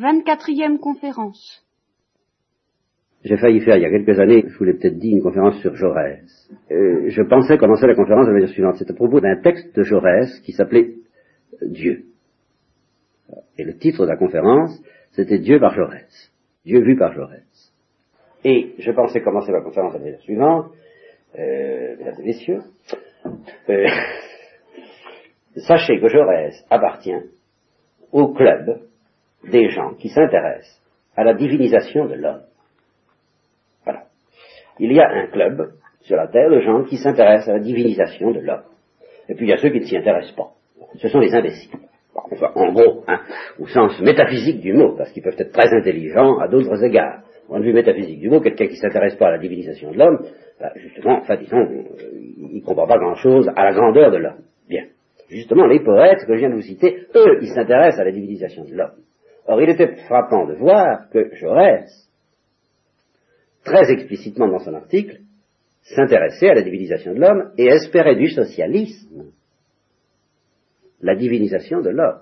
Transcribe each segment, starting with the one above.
24e conférence. J'ai failli faire il y a quelques années, je vous l'ai peut-être dit, une conférence sur Jaurès. Euh, je pensais commencer la conférence de la manière suivante. C'est à propos d'un texte de Jaurès qui s'appelait Dieu. Et le titre de la conférence, c'était Dieu par Jaurès. Dieu vu par Jaurès. Et je pensais commencer ma conférence de la manière suivante. Euh, mesdames et messieurs, euh, sachez que Jaurès appartient au club des gens qui s'intéressent à la divinisation de l'homme. Voilà. Il y a un club sur la terre de gens qui s'intéressent à la divinisation de l'homme. Et puis il y a ceux qui ne s'y intéressent pas. Ce sont les imbéciles. En gros, hein, au sens métaphysique du mot, parce qu'ils peuvent être très intelligents à d'autres égards. Au point de vue métaphysique du mot, quelqu'un qui ne s'intéresse pas à la divinisation de l'homme, ben, justement, enfin, euh, il ne comprend pas grand-chose à la grandeur de l'homme. Bien. Justement, les poètes que je viens de vous citer, eux, ils s'intéressent à la divinisation de l'homme. Or, il était frappant de voir que Jaurès, très explicitement dans son article, s'intéressait à la divinisation de l'homme et espérait du socialisme la divinisation de l'homme.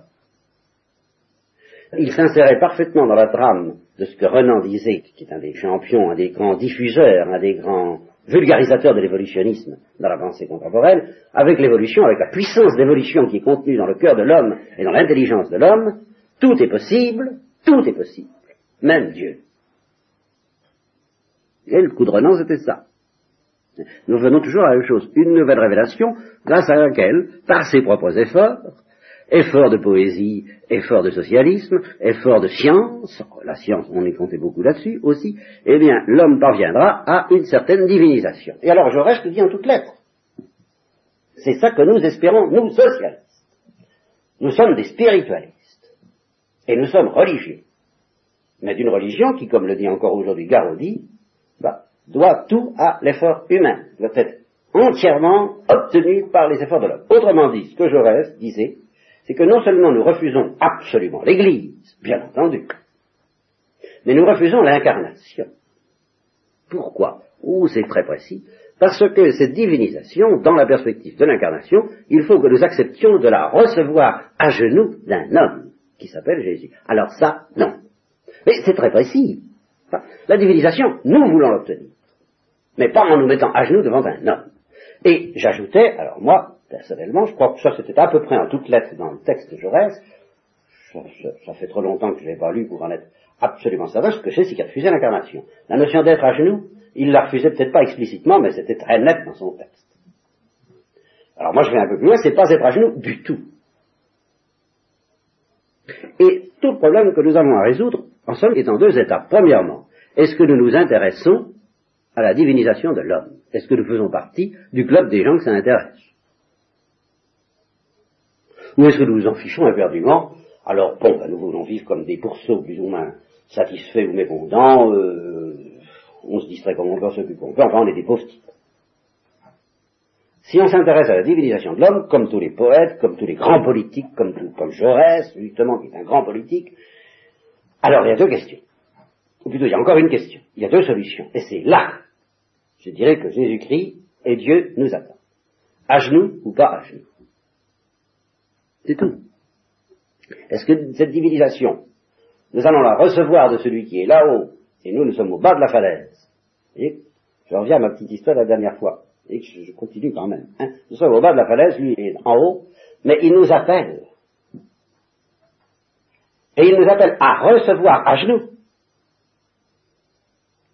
Il s'insérait parfaitement dans la trame de ce que Renan disait, qui est un des champions, un des grands diffuseurs, un des grands vulgarisateurs de l'évolutionnisme dans la pensée contemporaine, avec l'évolution, avec la puissance d'évolution qui est contenue dans le cœur de l'homme et dans l'intelligence de l'homme, tout est possible, tout est possible, même Dieu. Et le coup de Renan, c'était ça. Nous venons toujours à la même chose, une nouvelle révélation grâce à laquelle, par ses propres efforts, efforts de poésie, efforts de socialisme, efforts de science, la science, on est compté beaucoup là-dessus aussi, eh bien, l'homme parviendra à une certaine divinisation. Et alors, je reste dit en toutes lettres. C'est ça que nous espérons, nous, socialistes. Nous sommes des spiritualistes. Et nous sommes religieux. Mais d'une religion qui, comme le dit encore aujourd'hui Garodi, bah, doit tout à l'effort humain, doit être entièrement obtenu par les efforts de l'homme. Autrement dit, ce que Jaurès disait, c'est que non seulement nous refusons absolument l'Église, bien entendu, mais nous refusons l'incarnation. Pourquoi? Ou c'est très précis, parce que cette divinisation, dans la perspective de l'incarnation, il faut que nous acceptions de la recevoir à genoux d'un homme qui s'appelle Jésus. Alors ça, non. Mais c'est très précis. la divinisation, nous voulons l'obtenir. Mais pas en nous mettant à genoux devant un homme. Et j'ajoutais, alors moi, personnellement, je crois que ça c'était à peu près en toutes lettres dans le texte de Jaurès, ça, fait trop longtemps que je ne l'ai pas lu pour en être absolument certain, ce que c'est, c'est qu'il refusait l'incarnation. La notion d'être à genoux, il la refusait peut-être pas explicitement, mais c'était très net dans son texte. Alors moi je vais un peu plus loin, c'est pas être à genoux du tout. Et tout le problème que nous avons à résoudre, en somme, est en deux étapes. Premièrement, est-ce que nous nous intéressons à la divinisation de l'homme? Est-ce que nous faisons partie du club des gens que ça intéresse? Ou est-ce que nous nous en fichons éperdument? Alors, bon, ben, nous voulons vivre comme des pourceaux plus ou moins satisfaits ou mécontents, euh, on se distrait comme on peut, s'occupe comme on peut, enfin on est des pauvres types. Si on s'intéresse à la divinisation de l'homme, comme tous les poètes, comme tous les grands politiques, comme, comme Jaurès, justement, qui est un grand politique, alors il y a deux questions. Ou plutôt, il y a encore une question. Il y a deux solutions. Et c'est là, je dirais que Jésus-Christ et Dieu nous attendent. À genoux ou pas à genoux. C'est tout. Est-ce que cette divinisation, nous allons la recevoir de celui qui est là-haut, et nous, nous sommes au bas de la falaise? Vous voyez Je reviens à ma petite histoire de la dernière fois et je, continue quand même. Hein. Nous sommes au bas de la falaise, lui est en haut, mais il nous appelle. Et il nous appelle à recevoir à genoux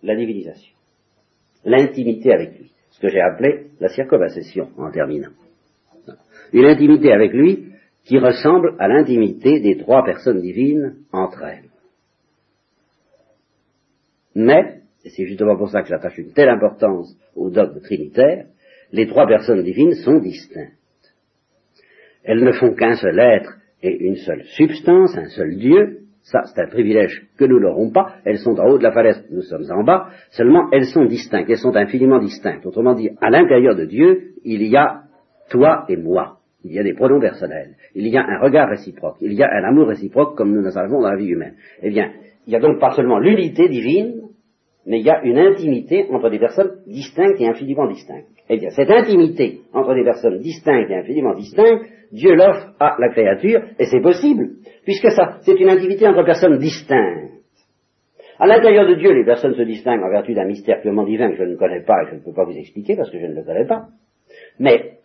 la divinisation, l'intimité avec lui, ce que j'ai appelé la circonvassion en terminant. Une intimité avec lui qui ressemble à l'intimité des trois personnes divines entre elles. Mais et c'est justement pour ça que j'attache une telle importance au dogme trinitaire, les trois personnes divines sont distinctes. Elles ne font qu'un seul être et une seule substance, un seul Dieu. Ça, c'est un privilège que nous n'aurons pas. Elles sont en haut de la falaise, nous sommes en bas. Seulement, elles sont distinctes. Elles sont infiniment distinctes. Autrement dit, à l'intérieur de Dieu, il y a toi et moi. Il y a des pronoms personnels. Il y a un regard réciproque. Il y a un amour réciproque comme nous le savons dans la vie humaine. Eh bien, il y a donc pas seulement l'unité divine, mais il y a une intimité entre des personnes distinctes et infiniment distinctes. Eh bien, cette intimité entre des personnes distinctes et infiniment distinctes, Dieu l'offre à la créature, et c'est possible, puisque ça, c'est une intimité entre personnes distinctes. À l'intérieur de Dieu, les personnes se distinguent en vertu d'un mystère purement divin que je ne connais pas et je ne peux pas vous expliquer parce que je ne le connais pas. Mais,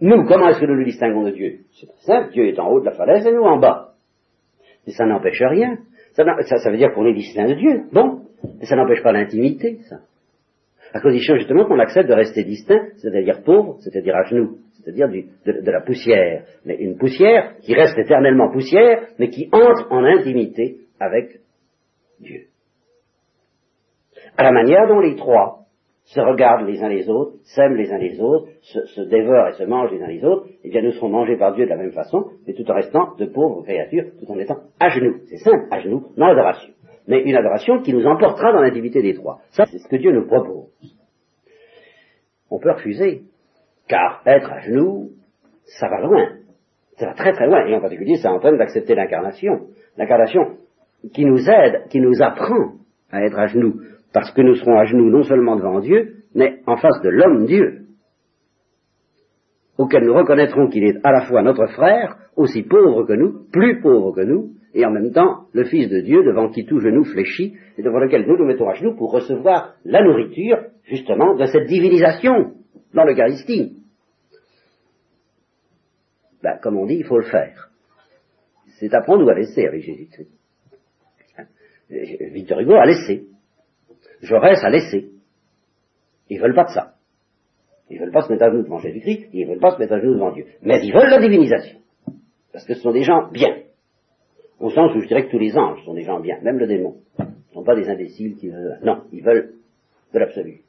nous, comment est-ce que nous nous distinguons de Dieu? C'est très simple, Dieu est en haut de la falaise et nous en bas. Mais ça n'empêche rien. Ça, ça, veut dire qu'on est distinct de Dieu. Bon, mais ça n'empêche pas l'intimité, ça. À condition justement qu'on accepte de rester distinct, c'est-à-dire pauvre, c'est-à-dire à genoux, c'est-à-dire de, la poussière. Mais une poussière qui reste éternellement poussière, mais qui entre en intimité avec Dieu. À la manière dont les trois se regardent les uns les autres, s'aiment les uns les autres, se, dévorent et se mangent les uns les autres, eh bien nous serons mangés par Dieu de la même façon, mais tout en restant de pauvres créatures, tout en étant à genoux. C'est simple, à genoux, dans l'adoration. Mais une adoration qui nous emportera dans l'intimité des trois. Ça, c'est ce que Dieu nous propose. On peut refuser, car être à genoux, ça va loin. Ça va très très loin, et en particulier, ça entraîne d'accepter l'incarnation. L'incarnation qui nous aide, qui nous apprend à être à genoux, parce que nous serons à genoux non seulement devant Dieu, mais en face de l'homme Dieu, auquel nous reconnaîtrons qu'il est à la fois notre frère, aussi pauvre que nous, plus pauvre que nous, et en même temps le Fils de Dieu devant qui tout genou fléchit, et devant lequel nous nous mettons à genoux pour recevoir la nourriture, justement, de cette divinisation dans l'Eucharistie. Ben, comme on dit, il faut le faire. C'est apprendre ou à laisser avec Jésus-Christ. Victor Hugo a laissé. Jaurès a laissé. Ils veulent pas de ça. Ils veulent pas se mettre à genoux devant Jésus-Christ, ils veulent pas se mettre à genoux devant Dieu. Mais ils veulent la divinisation. Parce que ce sont des gens bien. Au sens où je dirais que tous les anges sont des gens bien, même le démon. Ce ne sont pas des imbéciles qui veulent... Non, ils veulent de l'absolu.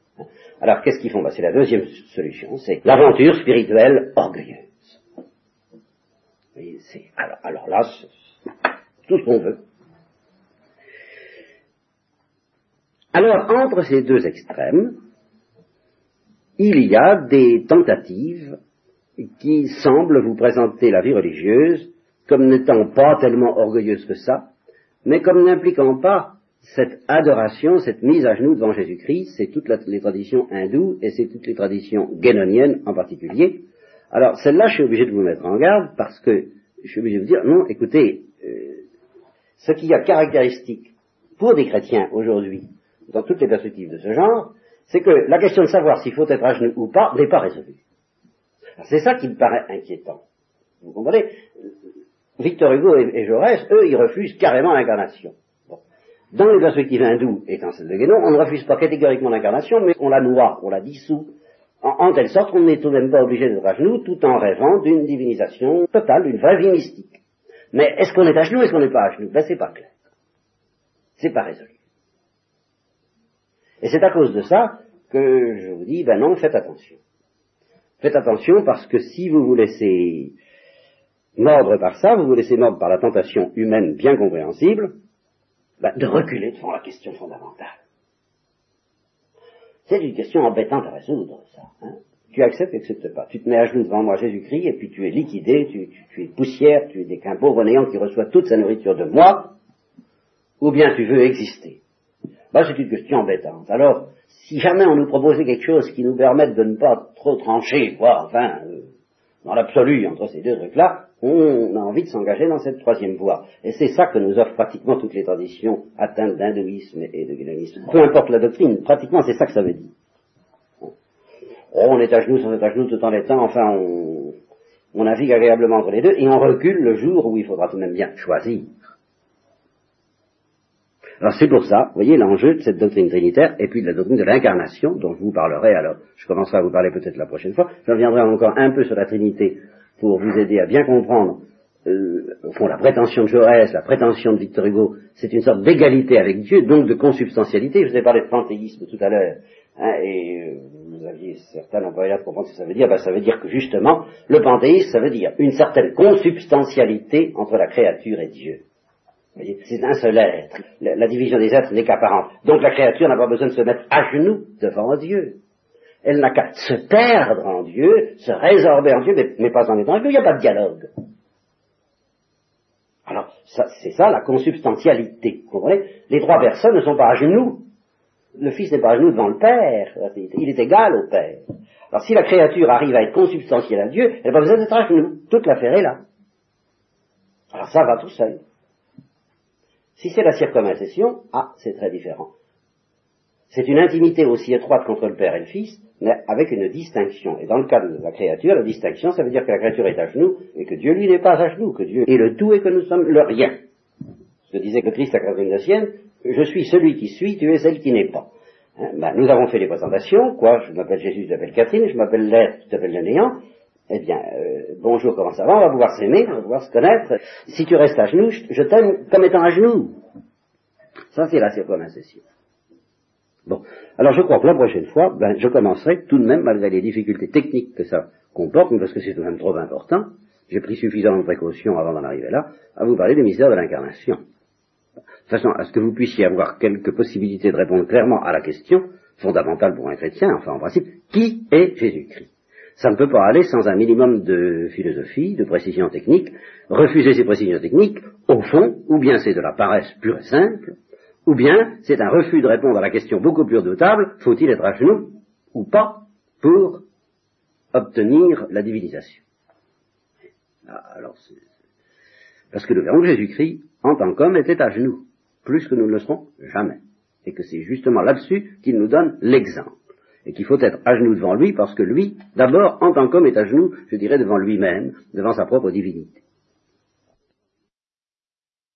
Alors qu'est-ce qu'ils font? Bah, C'est la deuxième solution, c'est l'aventure spirituelle orgueilleuse. Alors, alors là, tout ce qu'on veut. Alors, entre ces deux extrêmes, il y a des tentatives qui semblent vous présenter la vie religieuse comme n'étant pas tellement orgueilleuse que ça, mais comme n'impliquant pas cette adoration, cette mise à genoux devant Jésus-Christ, c'est toutes les traditions hindoues et c'est toutes les traditions guénoniennes en particulier. Alors celle-là, je suis obligé de vous mettre en garde parce que je suis obligé de vous dire, non, écoutez, euh, ce qui a caractéristique pour des chrétiens aujourd'hui, dans toutes les perspectives de ce genre, c'est que la question de savoir s'il faut être à genoux ou pas n'est pas résolue. C'est ça qui me paraît inquiétant. Vous comprenez? Victor Hugo et, Jaurès, eux, ils refusent carrément l'incarnation. Dans les perspectives hindoues, étant celle de Guénon, on ne refuse pas catégoriquement l'incarnation, mais on la noie, on la dissout, en, telle sorte qu'on n'est tout de même pas obligé d'être à genoux, tout en rêvant d'une divinisation totale, d'une vraie vie mystique. Mais est-ce qu'on est à genoux, est-ce qu'on n'est pas à genoux? Ben c'est pas clair. C'est pas résolu. Et c'est à cause de ça que je vous dis, ben non, faites attention. Faites attention parce que si vous vous laissez mordre par ça, vous vous laissez mordre par la tentation humaine bien compréhensible, ben, de reculer devant la question fondamentale. C'est une question embêtante à résoudre, ça. Hein. tu acceptes, tu n'acceptes pas. Tu te mets à genoux devant moi Jésus-Christ, et puis tu es liquidé, tu, es poussière, tu es qu'un pauvre néant qui reçoit toute sa nourriture de moi, ou bien tu veux exister. Ben, c'est une question embêtante. Alors, si jamais on nous proposait quelque chose qui nous permette de ne pas trop trancher, quoi, enfin, euh, dans l'absolu entre ces deux trucs-là, on a envie de s'engager dans cette troisième voie. Et c'est ça que nous offrent pratiquement toutes les traditions atteintes d'hindouisme et de guénonisme. Peu importe la doctrine, pratiquement c'est ça que ça veut dire. On est à genoux, on est à genoux tout en étant, enfin on, on navigue agréablement entre les deux et on recule le jour où il faudra tout de même bien choisir. Alors c'est pour ça, vous voyez, l'enjeu de cette doctrine trinitaire, et puis de la doctrine de l'incarnation, dont je vous parlerai, alors je commencerai à vous parler peut-être la prochaine fois, je reviendrai encore un peu sur la Trinité pour vous aider à bien comprendre, euh, au fond, la prétention de Jaurès, la prétention de Victor Hugo, c'est une sorte d'égalité avec Dieu, donc de consubstantialité. Je vous ai parlé de panthéisme tout à l'heure, hein, et euh, vous aviez certains employés pour comprendre ce que ça veut dire. Ben, ça veut dire que justement, le panthéisme, ça veut dire une certaine consubstantialité entre la créature et Dieu. C'est un seul être. La, division des êtres n'est qu'apparente. Donc la créature n'a pas besoin de se mettre à genoux devant Dieu. Elle n'a qu'à se perdre en Dieu, se résorber en Dieu, mais, pas en étant avec Il n'y a pas de dialogue. Alors, c'est ça la consubstantialité. Vous comprenez? Les trois personnes ne sont pas à genoux, Le Fils n'est pas à genoux devant le Père, il est égal au Père. Alors si la créature arrive à être consubstantielle à Dieu, elle n'a pas besoin d'être à genoux. Toute l'affaire est là. Alors ça va tout seul. Si c'est la circoncision, ah, c'est très différent. C'est une intimité aussi étroite contre le Père et le Fils, mais avec une distinction. Et dans le cas de la créature, la distinction, ça veut dire que la créature est à genoux, et que Dieu, lui, n'est pas à genoux, que Dieu est le tout et que nous sommes le rien. Ce que disait que Christ à Catherine de Sienne, je suis celui qui suis, tu es celle qui n'est pas. Hein, ben, nous avons fait les présentations, quoi, je m'appelle Jésus, je m'appelle Catherine, je m'appelle l'être, tu t'appelles le néant, eh bien, euh, bonjour, comment ça va? On va pouvoir s'aimer, on va pouvoir se connaître. Si tu restes à genoux, je, t'aime comme étant à genoux. Ça, c'est la circoncision. Bon, alors je crois que la prochaine fois, ben, je commencerai tout de même, malgré les difficultés techniques que ça comporte, parce que c'est tout de même trop important, j'ai pris suffisamment de précautions avant d'en arriver là, à vous parler du mystère de l'incarnation. De façon, à ce que vous puissiez avoir quelques possibilités de répondre clairement à la question, fondamentale pour un chrétien, enfin en principe, qui est Jésus-Christ? Ça ne peut pas aller sans un minimum de philosophie, de précision technique. Refuser ces précisions techniques, au fond, ou bien c'est de la paresse pure et simple, ou bien c'est un refus de répondre à la question beaucoup plus redoutable, faut-il être à genoux ou pas pour obtenir la divinisation? Ah, alors, Parce que nous verrons que Jésus-Christ, en tant qu'homme, était à genoux, plus que nous ne le serons jamais. Et que c'est justement là-dessus qu'il nous donne l'exemple et qu'il faut être à genoux devant lui parce que lui, d'abord, en tant qu'homme, est à genoux, je dirais, devant lui-même, devant sa propre divinité.